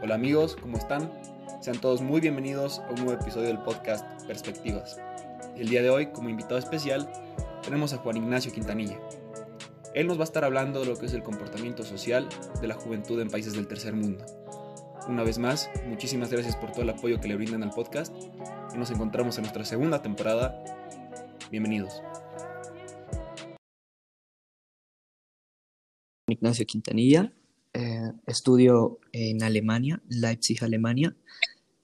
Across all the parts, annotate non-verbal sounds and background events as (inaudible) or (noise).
Hola amigos, ¿cómo están? Sean todos muy bienvenidos a un nuevo episodio del podcast Perspectivas. El día de hoy, como invitado especial, tenemos a Juan Ignacio Quintanilla. Él nos va a estar hablando de lo que es el comportamiento social de la juventud en países del tercer mundo. Una vez más, muchísimas gracias por todo el apoyo que le brindan al podcast y nos encontramos en nuestra segunda temporada. Bienvenidos. Ignacio Quintanilla, eh, estudio en Alemania, Leipzig, Alemania,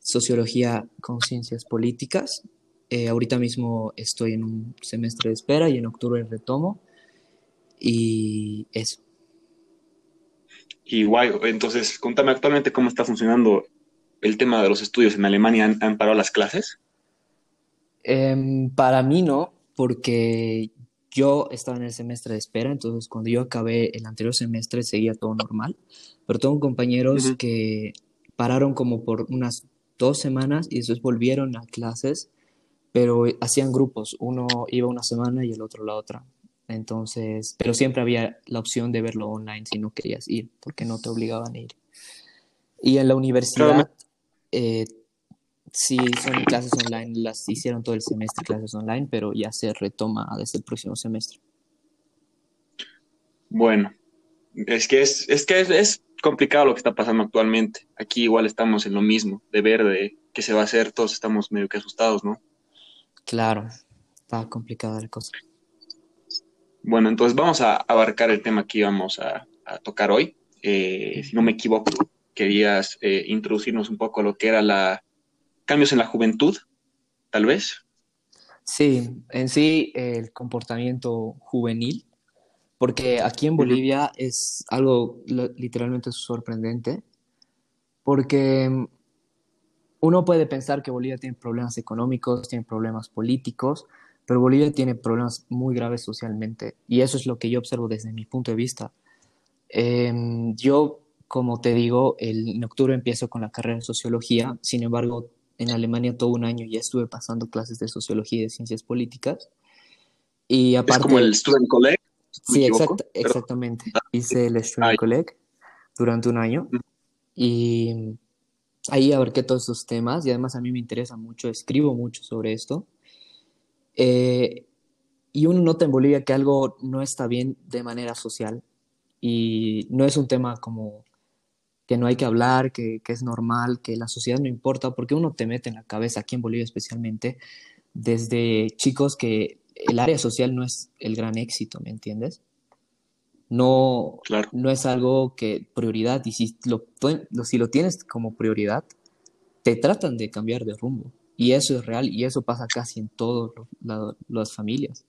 sociología con ciencias políticas. Eh, ahorita mismo estoy en un semestre de espera y en octubre retomo. Y eso. Y guay, entonces contame actualmente cómo está funcionando el tema de los estudios en Alemania. ¿Han, parado las clases? Em, para mí no, porque yo estaba en el semestre de espera, entonces cuando yo acabé el anterior semestre seguía todo normal, pero tengo compañeros que pararon como por unas dos semanas y después volvieron a clases, pero hacían grupos, uno iba una semana y el otro la otra. Entonces, pero siempre había la opción de verlo online si no querías ir, porque no te obligaban a ir. Y en la universidad, eh, sí, son clases online, las hicieron todo el semestre clases online, pero ya se retoma desde el próximo semestre. Bueno, es que es, es que es, complicado lo que está pasando actualmente. Aquí igual estamos en lo mismo, de ver de qué se va a hacer, todos estamos medio que asustados, ¿no? Claro, está complicada la cosa. Bueno, entonces vamos a abarcar el tema que íbamos a, tocar hoy. Eh, si no me equivoco, querías eh, introducirnos un poco a lo que era la, cambios en la juventud, tal vez. Sí, en sí el comportamiento juvenil, porque aquí en Bolivia es algo literalmente sorprendente, porque uno puede pensar que Bolivia tiene problemas económicos, tiene problemas políticos, pero Bolivia tiene problemas muy graves socialmente, y eso es lo que yo observo desde mi punto de vista. Em, yo, como te digo, el, en octubre empiezo con la carrera de sociología, sin embargo, en Alemania todo un año ya estuve pasando clases de sociología y de ciencias políticas. Y aparte, es como el Student College. Sí, exactamente. Ah, Hice el Student College durante un año y ahí abarqué todos esos temas y además a mí me interesa mucho, escribo mucho sobre esto. Eh, y uno nota en Bolivia que algo no está bien de manera social y no es un tema como que no hay que hablar, que, es normal, que la sociedad no importa, porque uno te mete en la cabeza, aquí en Bolivia especialmente, desde chicos que el área social no es el gran éxito, ¿me entiendes? No, no es algo que prioridad, y si lo, si lo tienes como prioridad, te tratan de cambiar de rumbo. Y eso es real, y eso pasa casi en todas las familias.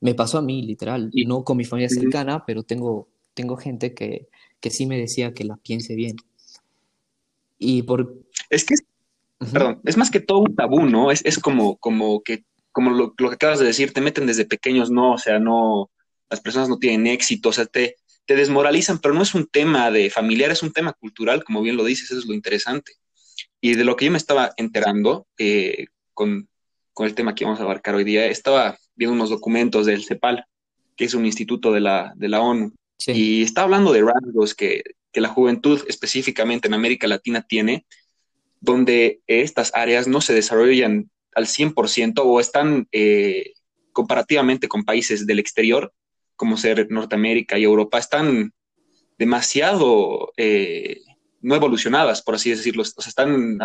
Me pasó a mí, literal, no con mi familia cercana, pero tengo, tengo gente que, que sí me decía que la piense bien. Y por... Es que, perdón, es más que todo un tabú, ¿no? Es, es como, como que, como lo, que acabas de decir, te meten desde pequeños, no, o sea, no, las personas no tienen éxito, o sea, te, te desmoralizan, pero no es un tema de familiar, es un tema cultural, como bien lo dices, eso es lo interesante. Y de lo que yo me estaba enterando eh, con, con, el tema que vamos a abarcar hoy día, estaba viendo unos documentos del CEPAL, que es un instituto de la, de la ONU, y está hablando de rasgos que, que, la juventud específicamente en América Latina tiene, donde estas áreas no se desarrollan al 100% o están eh, comparativamente con países del exterior, como ser Norteamérica y Europa, están demasiado eh, no evolucionadas, por así decirlo, o sea, están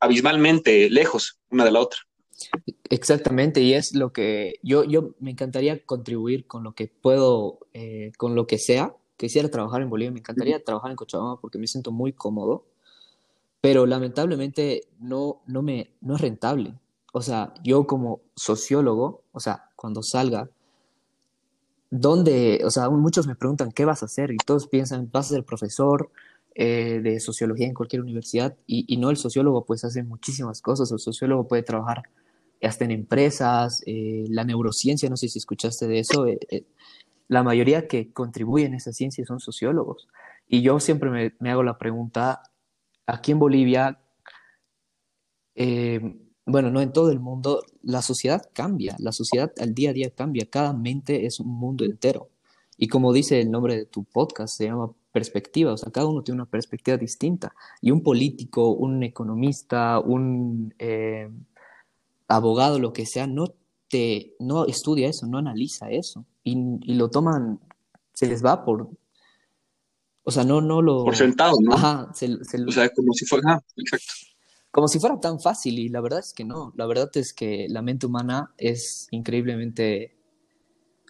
abismalmente lejos una de la otra. Exactamente, y es lo que yo, yo me encantaría contribuir con lo que puedo, eh, con lo que sea. Quisiera trabajar en Bolivia, me encantaría trabajar en Cochabamba porque me siento muy cómodo, pero lamentablemente no, no, me, no es rentable. O sea, yo como sociólogo, o sea, cuando salga, ¿dónde? O sea, muchos me preguntan, ¿qué vas a hacer? Y todos piensan, vas a ser profesor, eh, de sociología en cualquier universidad y, y, no el sociólogo pues hace muchísimas cosas, el sociólogo puede trabajar hasta en empresas, eh, la neurociencia, no sé si escuchaste de eso, eh, eh, la mayoría que contribuyen a esa ciencia son sociólogos. Y yo siempre me, hago la pregunta, aquí en Bolivia, bueno, no en todo el mundo, la sociedad cambia, la sociedad al día a día cambia, cada mente es un mundo entero. Y como dice el nombre de tu podcast, se llama perspectiva, o sea, cada uno tiene una perspectiva distinta. Y un político, un economista, un abogado, lo que sea, no, te, no estudia eso, no analiza eso. Y, lo toman, se les va por... O sea, no, no lo... Por sentado, ¿no? Ajá, o sea, como si fuera... exacto. Como si fuera tan fácil y la verdad es que no. La verdad es que la mente humana es increíblemente...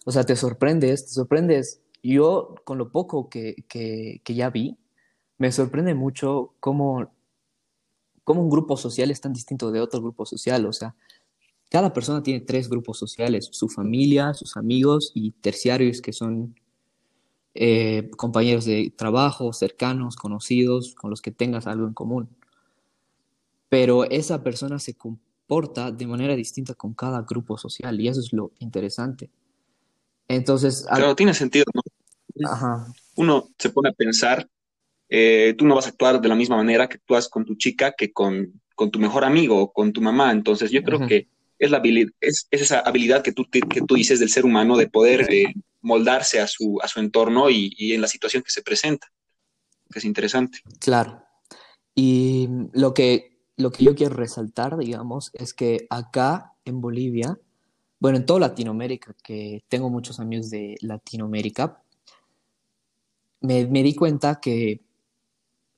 O sea, te sorprendes, te sorprendes yo, con lo poco que, ya vi, me sorprende mucho cómo, cómo, un grupo social es tan distinto de otro grupo social. O sea, cada persona tiene tres grupos sociales, su familia, sus amigos y terciarios que son eh, compañeros de trabajo, cercanos, conocidos, con los que tengas algo en común. Pero esa persona se comporta de manera distinta con cada grupo social y eso es lo interesante. Entonces. Claro, tiene sentido, ¿no? Uno se pone a pensar, eh, tú no vas a actuar de la misma manera que actúas con tu chica que con, tu mejor amigo o con tu mamá. Entonces, yo creo que es, la habilidad, es, esa habilidad que tú, que tú dices del ser humano de poder eh, moldarse a su, a su entorno y, en la situación que se presenta, que es interesante. Claro. Y lo que, lo que yo quiero resaltar, digamos, es que acá en Bolivia, bueno, en toda Latinoamérica, que tengo muchos amigos de Latinoamérica, me, di cuenta que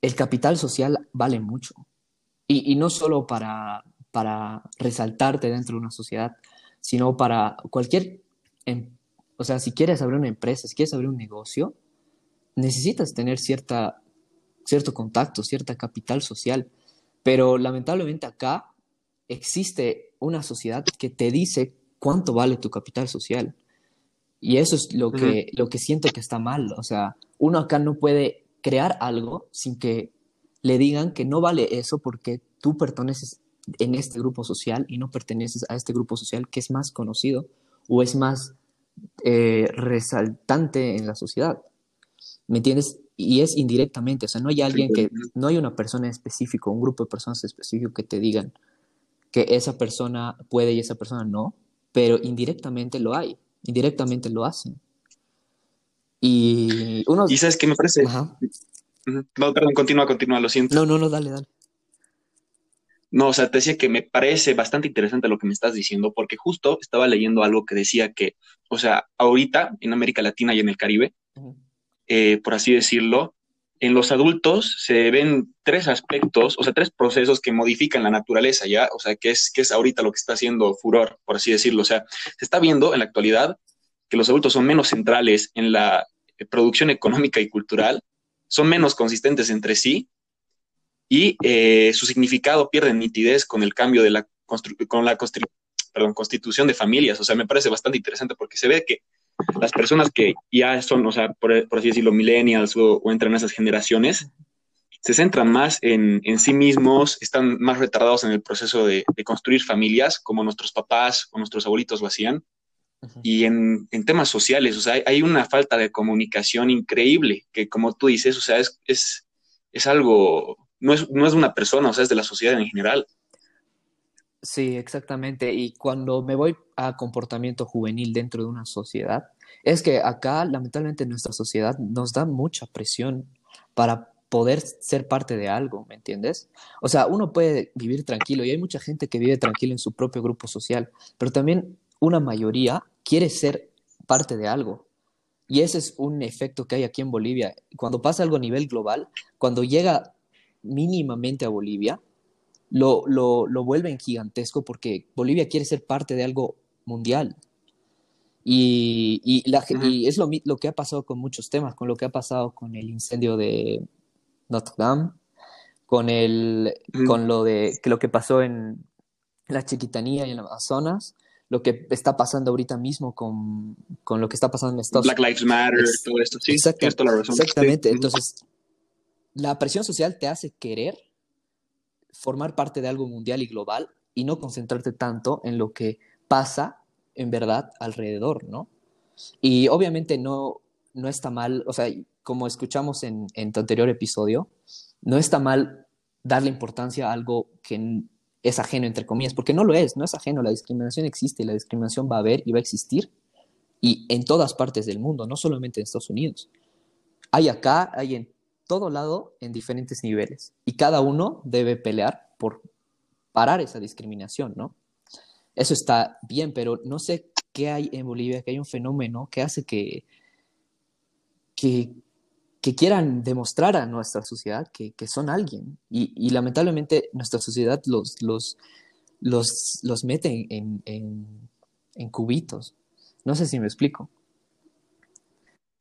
el capital social vale mucho. Y, no solo para, para resaltarte dentro de una sociedad, sino para cualquier, em, o sea, si quieres abrir una empresa, si quieres abrir un negocio, necesitas tener cierta, cierto contacto, cierta capital social. Pero lamentablemente acá existe una sociedad que te dice cuánto vale tu capital social. Y eso es lo que, lo que siento que está mal. O sea, uno acá no puede crear algo sin que le digan que no vale eso porque tú perteneces en este grupo social y no perteneces a este grupo social que es más conocido o es más eh, resaltante en la sociedad. ¿Me entiendes? Y es indirectamente, o sea, no hay alguien que, no hay una persona específica, un grupo de personas específico que te digan que esa persona puede y esa persona no, pero indirectamente lo hay, indirectamente lo hacen. Y uno... ¿Y sabes qué me parece? No, perdón, continúa, continúa, lo siento. No, no, no, dale, dale. No, o sea, te decía que me parece bastante interesante lo que me estás diciendo, porque justo estaba leyendo algo que decía que, o sea, ahorita en América Latina y en el Caribe, eh, por así decirlo, en los adultos se ven tres aspectos, o sea, tres procesos que modifican la naturaleza, ¿ya? O sea, que es, que es ahorita lo que está haciendo furor, por así decirlo. O sea, se está viendo en la actualidad que los adultos son menos centrales en la eh, producción económica y cultural, son menos consistentes entre sí y eh, su significado pierde nitidez con el cambio de la, con la constitución de familias. O sea, me parece bastante interesante porque se ve que las personas que ya son, o sea, por, así decirlo, millennials o, entran en esas generaciones, se centran más en, sí mismos, están más retardados en el proceso de, construir familias, como nuestros papás o nuestros abuelitos lo hacían. Y en, temas sociales, o sea, hay, una falta de comunicación increíble, que como tú dices, o sea, es, es, es algo, no es, no es una persona, o sea, es de la sociedad en general. Sí, exactamente. Y cuando me voy a comportamiento juvenil dentro de una sociedad, es que acá, lamentablemente, nuestra sociedad nos da mucha presión para poder ser parte de algo, ¿me entiendes? O sea, uno puede vivir tranquilo y hay mucha gente que vive tranquilo en su propio grupo social, pero también una mayoría quiere ser parte de algo. Y ese es un efecto que hay aquí en Bolivia. Cuando pasa algo a nivel global, cuando llega mínimamente a Bolivia, lo, lo, lo vuelven gigantesco porque Bolivia quiere ser parte de algo mundial. Y, y, la, y es lo, lo, que ha pasado con muchos temas, con lo que ha pasado con el incendio de Notre Dame, con, el, con lo, de, que lo que pasó en la Chiquitanía y en Amazonas, lo que está pasando ahorita mismo con, con lo que está pasando en Estados Unidos. Black Lives Matter, todo esto, sí, Exactamente, entonces la presión social te hace querer formar parte de algo mundial y global y no concentrarte tanto en lo que pasa en verdad alrededor, ¿no? Y obviamente no, no está mal, o sea, como escuchamos en, en tu anterior episodio, no está mal darle importancia a algo que es ajeno, entre comillas, porque no lo es, no es ajeno, la discriminación existe, la discriminación va a haber y va a existir, y en todas partes del mundo, no solamente en Estados Unidos. hay acá, hay en todo lado, en diferentes niveles. Y cada uno debe pelear por parar esa discriminación, ¿no? Eso está bien, pero no sé qué hay en Bolivia, que hay un fenómeno que hace que, que, quieran demostrar a nuestra sociedad que, son alguien. Y, lamentablemente nuestra sociedad los, los, los, los mete en, en cubitos. No sé si me explico.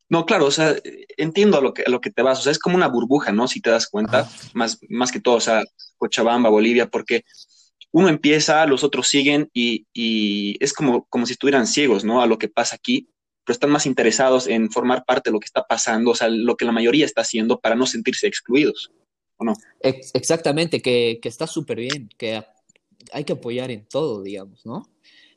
No, claro, o sea, entiendo a lo que, a lo que te vas, o sea, es como una burbuja, ¿no? Si te das cuenta, más, más que todo, o sea, Cochabamba, Bolivia, porque uno empieza, los otros siguen y, y, es como, como si estuvieran ciegos, ¿no? A lo que pasa aquí, pero están más interesados en formar parte de lo que está pasando, o sea, lo que la mayoría está haciendo para no sentirse excluidos, ¿o no? Exactamente, que, que está súper bien, que hay que apoyar en todo, digamos, ¿no?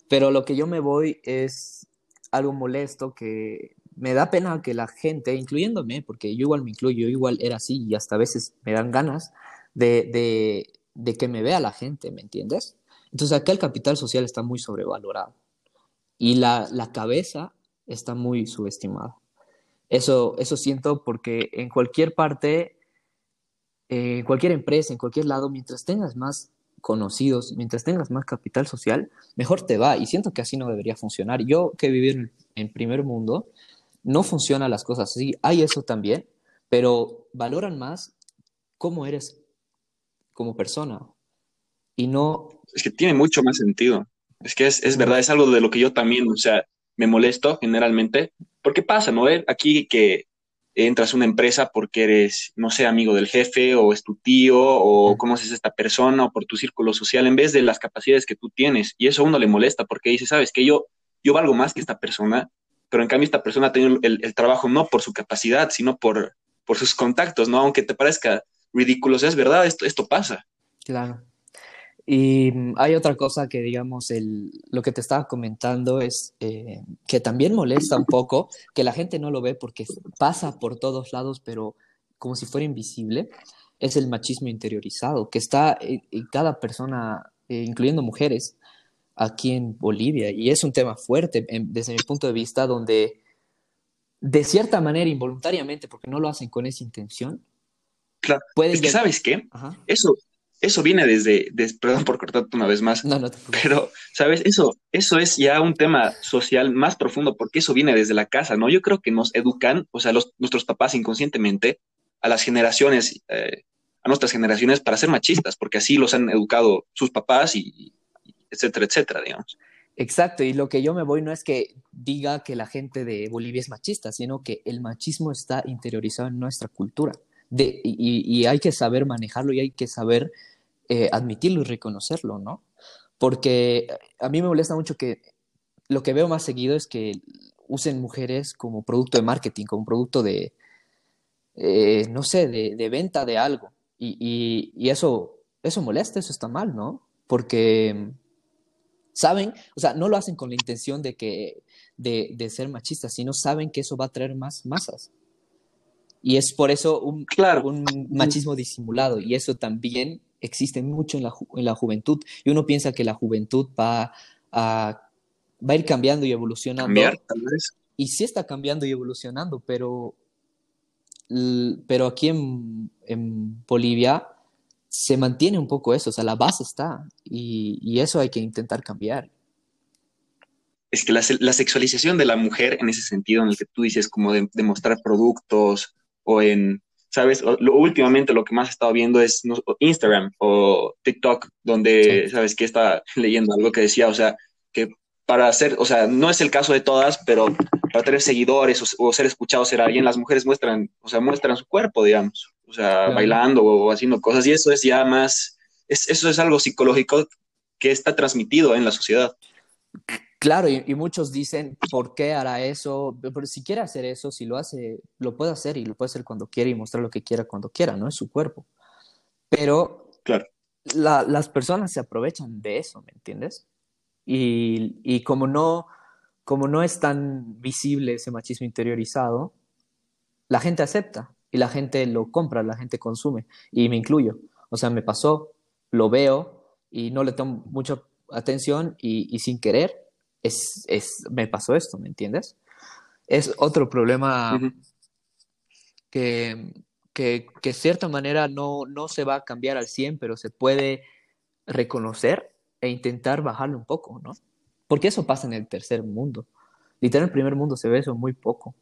Pero lo que yo me voy es algo molesto que me da pena que la gente, incluyéndome, porque yo igual me incluyo, yo igual era así y hasta a veces me dan ganas de, que me vea la gente, ¿me entiendes? Entonces acá el capital social está muy sobrevalorado y la, cabeza está muy subestimada. Eso, eso siento porque en cualquier parte, en cualquier empresa, en cualquier lado, mientras tengas más conocidos, mientras tengas más capital social, mejor te va. Y siento que así no debería funcionar. Yo que viví en, en primer mundo, no funcionan las cosas así. Hay eso también, pero valoran más cómo eres como persona y no... Es que tiene mucho más sentido. Es que es, es verdad, es algo de lo que yo también, o sea, me molesto generalmente, porque pasa, ¿no? Aquí que entras a una empresa porque eres, no sé, amigo del jefe o es tu tío o conoces a esta persona o por tu círculo social en vez de las capacidades que tú tienes. Y eso a uno le molesta porque dice, sabes que yo, yo valgo más que esta persona pero en cambio esta persona ha tenido el, trabajo no por su capacidad, sino por, por sus contactos, ¿no? Aunque te parezca ridículo, es verdad, esto, esto pasa. Claro. Y mm, hay otra cosa que, digamos, el, lo que te estaba comentando es eh, que también molesta un poco, que la gente no lo ve porque pasa por todos lados, pero como si fuera invisible, es el machismo interiorizado, que está en, cada persona, eh, incluyendo mujeres, aquí en Bolivia. Y es un tema fuerte desde mi punto de vista, donde de cierta manera, involuntariamente, porque no lo hacen con esa intención. Claro. Es que, ¿sabes qué? Eso, eso viene desde, perdón por cortarte una vez más, no, no te pero, ¿sabes? Eso, eso es ya un tema social más profundo porque eso viene desde la casa, ¿no? Yo creo que nos educan, o sea, los, nuestros papás inconscientemente, a las generaciones, eh, a nuestras generaciones para ser machistas, porque así los han educado sus papás y, etcétera, etcétera, digamos. Exacto, y lo que yo me voy no es que diga que la gente de Bolivia es machista, sino que el machismo está interiorizado en nuestra cultura. De, y, hay que saber manejarlo y hay que saber eh, admitirlo y reconocerlo, ¿no? Porque a mí me molesta mucho que lo que veo más seguido es que usen mujeres como producto de marketing, como producto de, eh, no sé, de, venta de algo. Y, y, eso, eso molesta, eso está mal, ¿no? Porque Saben, o sea, no lo hacen con la intención de, que, de, de ser machistas, sino saben que eso va a traer más masas. Y es por eso un, claro. un machismo disimulado. Y eso también existe mucho en la, en la juventud. Y uno piensa que la juventud va a, va a ir cambiando y evolucionando. Cambiar, tal vez. Y sí está cambiando y evolucionando, pero, pero aquí en, en Bolivia se mantiene un poco eso, o sea, la base está y, eso hay que intentar cambiar. Es que la, sexualización de la mujer en ese sentido, en el que tú dices como de, mostrar productos o en, ¿sabes? lo, últimamente lo que más he estado viendo es Instagram o TikTok, donde, ¿sabes? Que está leyendo algo que decía, o sea, que para hacer, o sea, no es el caso de todas, pero para tener seguidores o, ser escuchados ser alguien, las mujeres muestran, o sea, muestran su cuerpo, digamos o sea, bailando o, haciendo cosas, y eso es ya más, eso es algo psicológico que está transmitido en la sociedad. Claro, y, muchos dicen, ¿por qué hará eso? Pero si quiere hacer eso, si lo hace, lo puede hacer y lo puede hacer cuando quiera y mostrar lo que quiera cuando quiera, ¿no? Es su cuerpo. Pero claro. las personas se aprovechan de eso, ¿me entiendes? Y, y como, no, como no es tan visible ese machismo interiorizado, la gente acepta y la gente lo compra, la gente consume y me incluyo. O sea, me pasó, lo veo y no le tomo mucha atención y, sin querer es, es, me pasó esto, ¿me entiendes? Es otro problema que, que, que de cierta manera no, no se va a cambiar al 100, pero se puede reconocer e intentar bajarlo un poco, ¿no? Porque eso pasa en el tercer mundo. Literal, en el primer mundo se ve eso muy poco.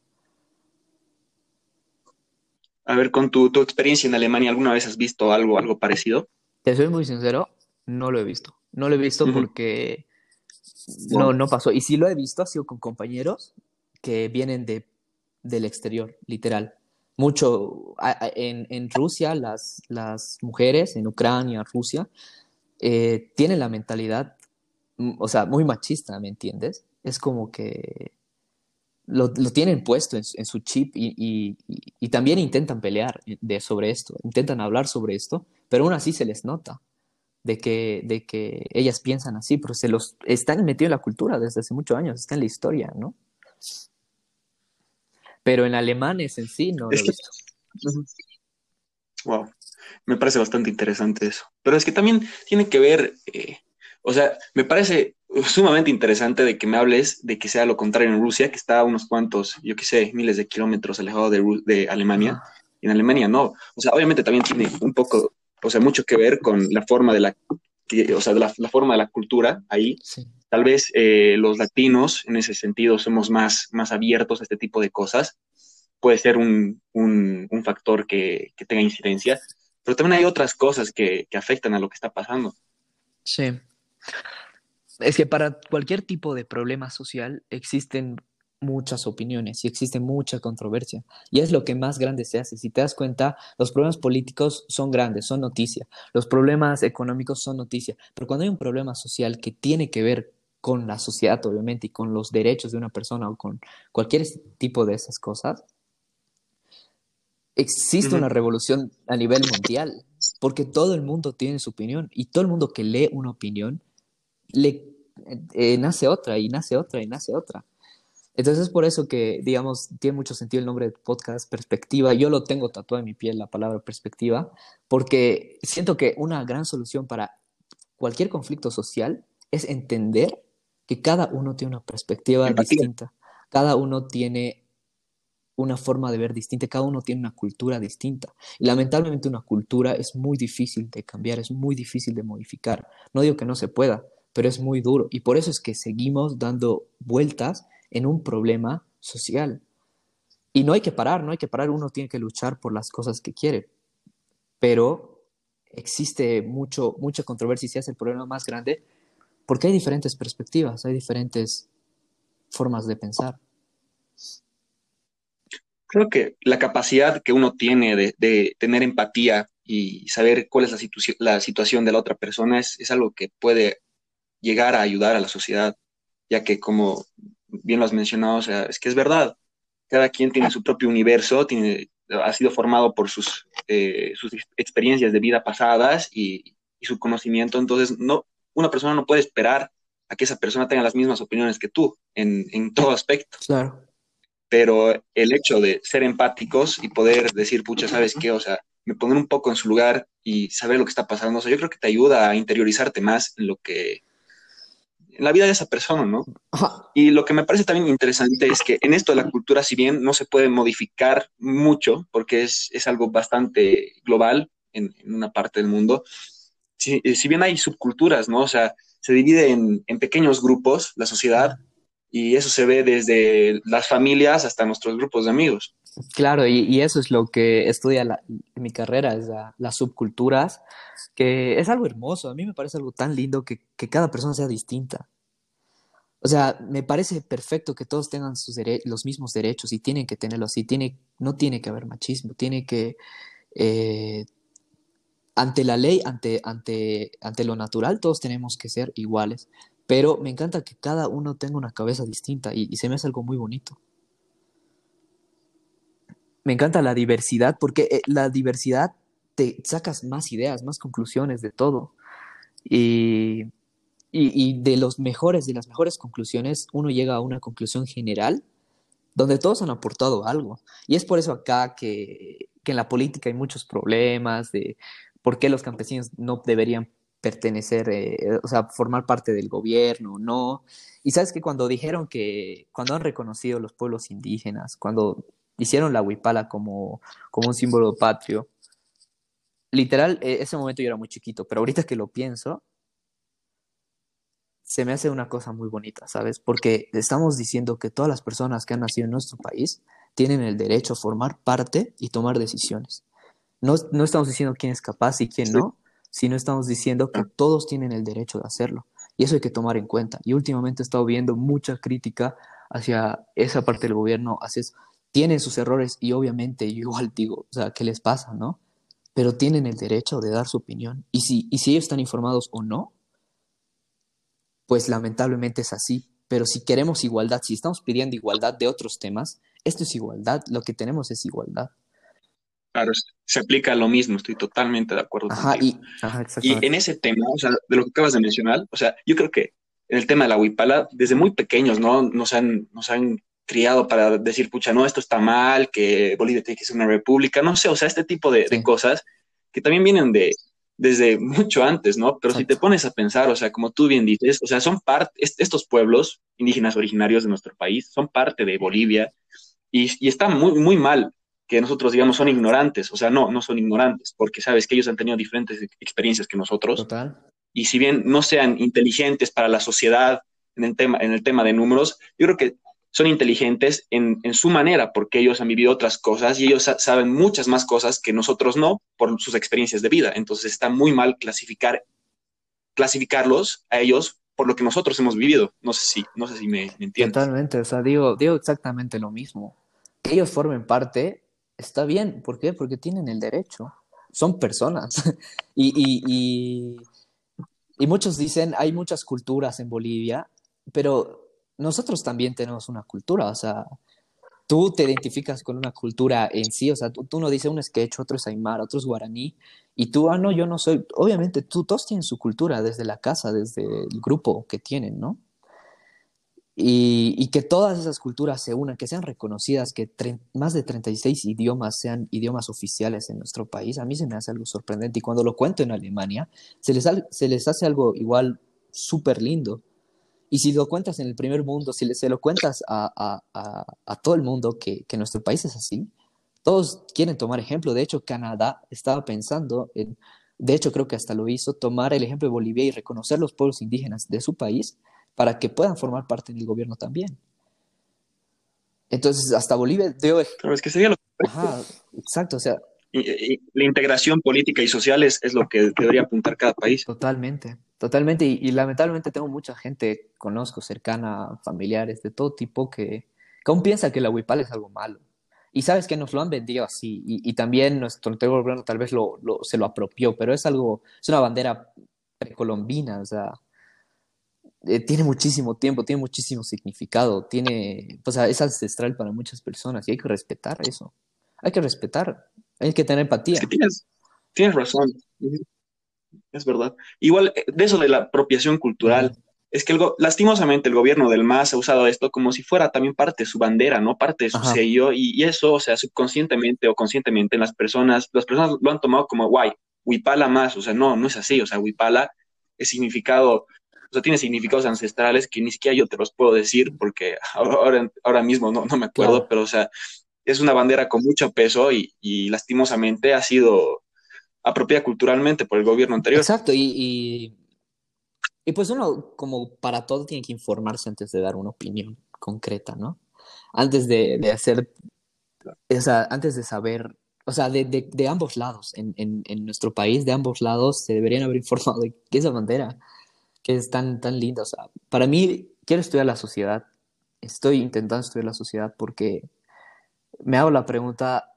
A ver, con tu, tu, experiencia en Alemania, ¿alguna vez has visto algo, algo parecido? Te soy muy sincero, no lo he visto. No lo he visto porque no, no pasó. Y si lo he visto, ha sido con compañeros que vienen de, del exterior, literal. Mucho en, en Rusia, las, las mujeres, en Ucrania, Rusia, eh, tienen la mentalidad, mm, o sea, muy machista, ¿me entiendes? Es como que lo, lo tienen puesto en, en su chip y, y, y, también intentan pelear de, sobre esto, intentan hablar sobre esto, pero aún así se les nota de que, de que ellas piensan así, pero se los están metidos en la cultura desde hace muchos años, está en la historia, ¿no? Pero en alemanes en sí no lo he visto. Wow, me parece bastante interesante eso. Pero es que también tiene que ver, eh, o sea, me parece sumamente interesante de que me hables de que sea lo contrario en Rusia, que está a unos cuantos, yo qué sé, miles de kilómetros alejado de, de Alemania. Y en Alemania no. O sea, obviamente también tiene un poco o sea, mucho que ver con la forma de la, o sea, la, forma de la cultura ahí. Tal vez eh, los latinos en ese sentido somos más, más abiertos a este tipo de cosas. Puede ser un, un, un factor que, que, tenga incidencia, pero también hay otras cosas que, que afectan a lo que está pasando. Sí. Es que para cualquier tipo de problema social existen muchas opiniones y existe mucha controversia. Y es lo que más grande se hace. Si te das cuenta, los problemas políticos son grandes, son noticia. Los problemas económicos son noticia. Pero cuando hay un problema social que tiene que ver con la sociedad, obviamente, y con los derechos de una persona o con cualquier tipo de esas cosas, existe una revolución a nivel mundial, porque todo el mundo tiene su opinión y todo el mundo que lee una opinión, le eh, nace otra y nace otra y nace otra. Entonces es por eso que, digamos, tiene mucho sentido el nombre del podcast, perspectiva. Yo lo tengo tatuado en mi piel, la palabra perspectiva, porque siento que una gran solución para cualquier conflicto social es entender que cada uno tiene una perspectiva distinta, cada uno tiene una forma de ver distinta, cada uno tiene una cultura distinta. Y lamentablemente una cultura es muy difícil de cambiar, es muy difícil de modificar. No digo que no se pueda, pero es muy duro. Y por eso es que seguimos dando vueltas en un problema social. Y no hay que parar, no hay que parar, uno tiene que luchar por las cosas que quiere. Pero existe mucho, mucha controversia y se hace el problema más grande porque hay diferentes perspectivas, hay diferentes formas de pensar. Creo que la capacidad que uno tiene de, tener empatía y saber cuál es la, la situación de la otra persona es, es algo que puede llegar a ayudar a la sociedad, ya que como bien lo has mencionado, o sea, es que es verdad. Cada quien tiene su propio universo, tiene, ha sido formado por sus, eh, sus experiencias de vida pasadas y, y, su conocimiento. Entonces, no, una persona no puede esperar a que esa persona tenga las mismas opiniones que tú en, en todo aspecto. Claro. Pero el hecho de ser empáticos y poder decir, pucha, ¿sabes qué? O sea, me poner un poco en su lugar y saber lo que está pasando, o sea, yo creo que te ayuda a interiorizarte más en lo que, la vida de esa persona, ¿no? Y lo que me parece también interesante es que en esto de la cultura, si bien no se puede modificar mucho, porque es, es algo bastante global en, en, una parte del mundo, si, si, bien hay subculturas, ¿no? O sea, se divide en, en, pequeños grupos la sociedad y eso se ve desde las familias hasta nuestros grupos de amigos. Claro, y, y eso es lo que estudia la, mi carrera, es la, las subculturas que es algo hermoso, a mí me parece algo tan lindo que, que cada persona sea distinta. O sea, me parece perfecto que todos tengan sus los mismos derechos y tienen que tenerlo así. Tiene, no tiene que haber machismo, tiene que, eh, ante la ley, ante, ante, ante lo natural, todos tenemos que ser iguales. Pero me encanta que cada uno tenga una cabeza distinta y se me hace algo muy bonito. Me encanta la diversidad porque eh, la diversidad te sacas más ideas, más conclusiones de todo. Y, y, de los mejores, de las mejores conclusiones, uno llega a una conclusión general donde todos han aportado algo. Y es por eso acá que, que en la política hay muchos problemas de por qué los campesinos no deberían pertenecer, eh, o sea, formar parte del gobierno, no. Y sabes que cuando dijeron que, cuando han reconocido los pueblos indígenas, cuando hicieron la huipala como, como un símbolo patrio. Literal, e, ese momento yo era muy chiquito, pero ahorita que lo pienso, se me hace una cosa muy bonita, ¿sabes? Porque estamos diciendo que todas las personas que han nacido en nuestro país tienen el derecho a formar parte y tomar decisiones. No, no estamos diciendo quién es capaz y quién no, sino estamos diciendo que todos tienen el derecho de hacerlo. Y eso hay que tomar en cuenta. Y últimamente he estado viendo mucha crítica hacia esa parte del gobierno, hacia Tienen sus errores y obviamente yo igual (laughs) digo, o sea, ¿qué les pasa, no? Pero tienen el derecho de dar su opinión. Y si, y si ellos están informados o no, pues lamentablemente es así. Pero si queremos igualdad, si estamos pidiendo igualdad de otros temas, esto es igualdad, lo que tenemos es igualdad. Claro, se aplica lo mismo, estoy totalmente de acuerdo ajá, Y, y, en ese tema, o sea, de lo que acabas de mencionar, o sea, yo creo que en el tema de la huipala, desde muy pequeños, ¿no? Nos han, nos han criado para decir, pucha, no, esto está mal, que Bolivia tiene que ser una república, no sé, o sea, este tipo de, de cosas que también vienen de, desde mucho antes, ¿no? Pero si te pones a pensar, o sea, como tú bien dices, o sea, son parte, estos pueblos indígenas originarios de nuestro país son parte de Bolivia y, y está muy, muy mal que nosotros digamos son ignorantes, o sea, no, no son ignorantes, porque sabes que ellos han tenido diferentes experiencias que nosotros. Total. Y si bien no sean inteligentes para la sociedad en el tema, en el tema de números, yo creo que son inteligentes en, su manera, porque ellos han vivido otras cosas y ellos saben muchas más cosas que nosotros no por sus experiencias de vida. Entonces está muy mal clasificar, clasificarlos a ellos por lo que nosotros hemos vivido. No sé si, no sé si me, me entiendes. Totalmente, o sea, digo, digo exactamente lo mismo. Que ellos formen parte, está bien. ¿Por qué? Porque tienen el derecho. Son personas. (laughs) y, y, y, y muchos dicen, hay muchas culturas en Bolivia, pero nosotros también tenemos una cultura, o sea, tú te identificas con una cultura en sí, o sea, tú, tú no dices un sketch, otro es Aymar, otro es guaraní, y tú, ah, no, yo no soy, obviamente, tú, todos tienen su cultura desde la casa, desde el grupo que tienen, ¿no? Y, y que todas esas culturas se unan, que sean reconocidas, que más de 36 idiomas sean idiomas oficiales en nuestro país, a mí se me hace algo sorprendente. Y cuando lo cuento en Alemania, se les, se les hace algo igual súper lindo y si lo cuentas en el primer mundo, si se lo cuentas a, a, a, todo el mundo que, que, nuestro país es así, todos quieren tomar ejemplo. De hecho, Canadá estaba pensando en, de hecho creo que hasta lo hizo, tomar el ejemplo de Bolivia y reconocer los pueblos indígenas de su país para que puedan formar parte del gobierno también. Entonces, hasta Bolivia dio... Claro, es que sería lo Ajá, exacto, o sea... Y, la integración política y social es, es lo que debería apuntar cada país. Totalmente. Totalmente, y, lamentablemente tengo mucha gente, conozco, cercana, familiares, de todo tipo, que, que aún piensa que la huipala es algo malo. Y sabes que nos lo han vendido así, y, también nuestro gobierno tal vez lo, se lo apropió, pero es algo, es una bandera precolombina, o sea, eh, tiene muchísimo tiempo, tiene muchísimo significado, tiene, pues es ancestral para muchas personas y hay que respetar eso. Hay que respetar, hay que tener empatía. tienes, tienes razón es verdad. Igual, eh, de eso de la apropiación cultural, es que lastimosamente el gobierno del MAS ha usado esto como si fuera también parte de su bandera, ¿no? Parte de su sello, y, eso, o sea, subconscientemente o conscientemente las personas, las personas lo han tomado como guay, huipala más, o sea, no, no es así, o sea, huipala es significado, o sea, tiene significados ancestrales que ni siquiera yo te los puedo decir porque (laughs) ahora, ahora mismo no, no me acuerdo, pero o sea, es una bandera con mucho peso y, y lastimosamente ha sido apropiada culturalmente por el gobierno anterior. Exacto, y, y, pues uno como para todo tiene que informarse antes de dar una opinión concreta, ¿no? Antes de, de hacer, o sea, antes de saber, o sea, de, de, ambos lados, en, en, en, nuestro país, de ambos lados, se deberían haber informado de qué esa bandera, que es tan, tan linda. O sea, para mí, quiero estudiar la sociedad, estoy intentando estudiar la sociedad porque me hago la pregunta,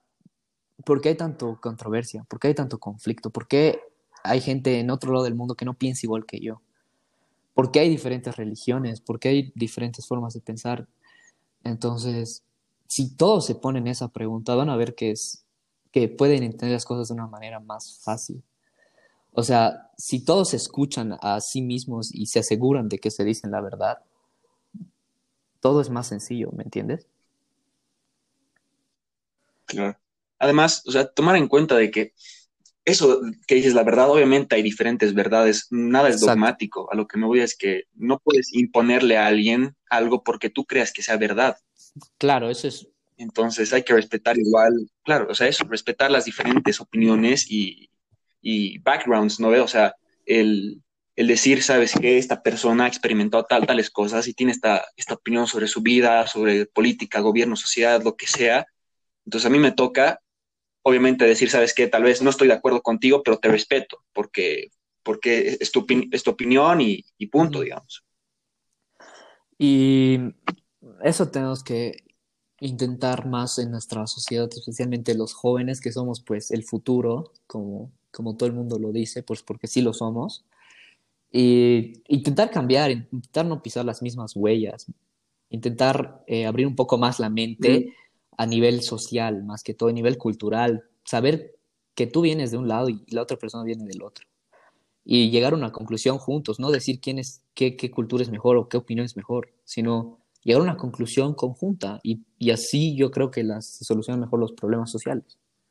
¿por qué hay tanto controversia? ¿Por qué hay tanto conflicto? ¿Por qué hay gente en otro lado del mundo que no piensa igual que yo? ¿Por qué hay diferentes religiones? ¿Por qué hay diferentes formas de pensar? Entonces, si todos se ponen esa pregunta, van a ver que es que pueden entender las cosas de una manera más fácil. O sea, si todos escuchan a sí mismos y se aseguran de que se dicen la verdad, todo es más sencillo, ¿me entiendes? Claro. Además, o sea, tomar en cuenta de que eso que dices, la verdad, obviamente hay diferentes verdades, nada es dogmático. A lo que me voy es que no puedes imponerle a alguien algo porque tú creas que sea verdad. Claro, eso es Entonces hay que respetar igual, claro, o sea, eso, respetar las diferentes opiniones y, backgrounds, ¿no veo? O sea, el, decir, sabes que esta persona ha experimentado tal, tales cosas y tiene esta, esta opinión sobre su vida, sobre política, gobierno, sociedad, lo que sea. Entonces a mí me toca, obviamente, decir, sabes que tal vez no estoy de acuerdo contigo, pero te respeto, porque, porque es, tu, es tu opinión y, y punto, digamos. Y eso tenemos que intentar más en nuestra sociedad, especialmente los jóvenes que somos pues el futuro, como, como todo el mundo lo dice, pues porque sí lo somos. Y intentar cambiar, intentar no pisar las mismas huellas, intentar eh, abrir un poco más la mente a nivel social, más que todo a nivel cultural, saber que tú vienes de un lado y la otra persona viene del otro. Y llegar a una conclusión juntos, no decir quién es, qué, qué cultura es mejor o qué opinión es mejor, sino llegar a una conclusión conjunta y, y así yo creo que las, se solucionan mejor los problemas sociales.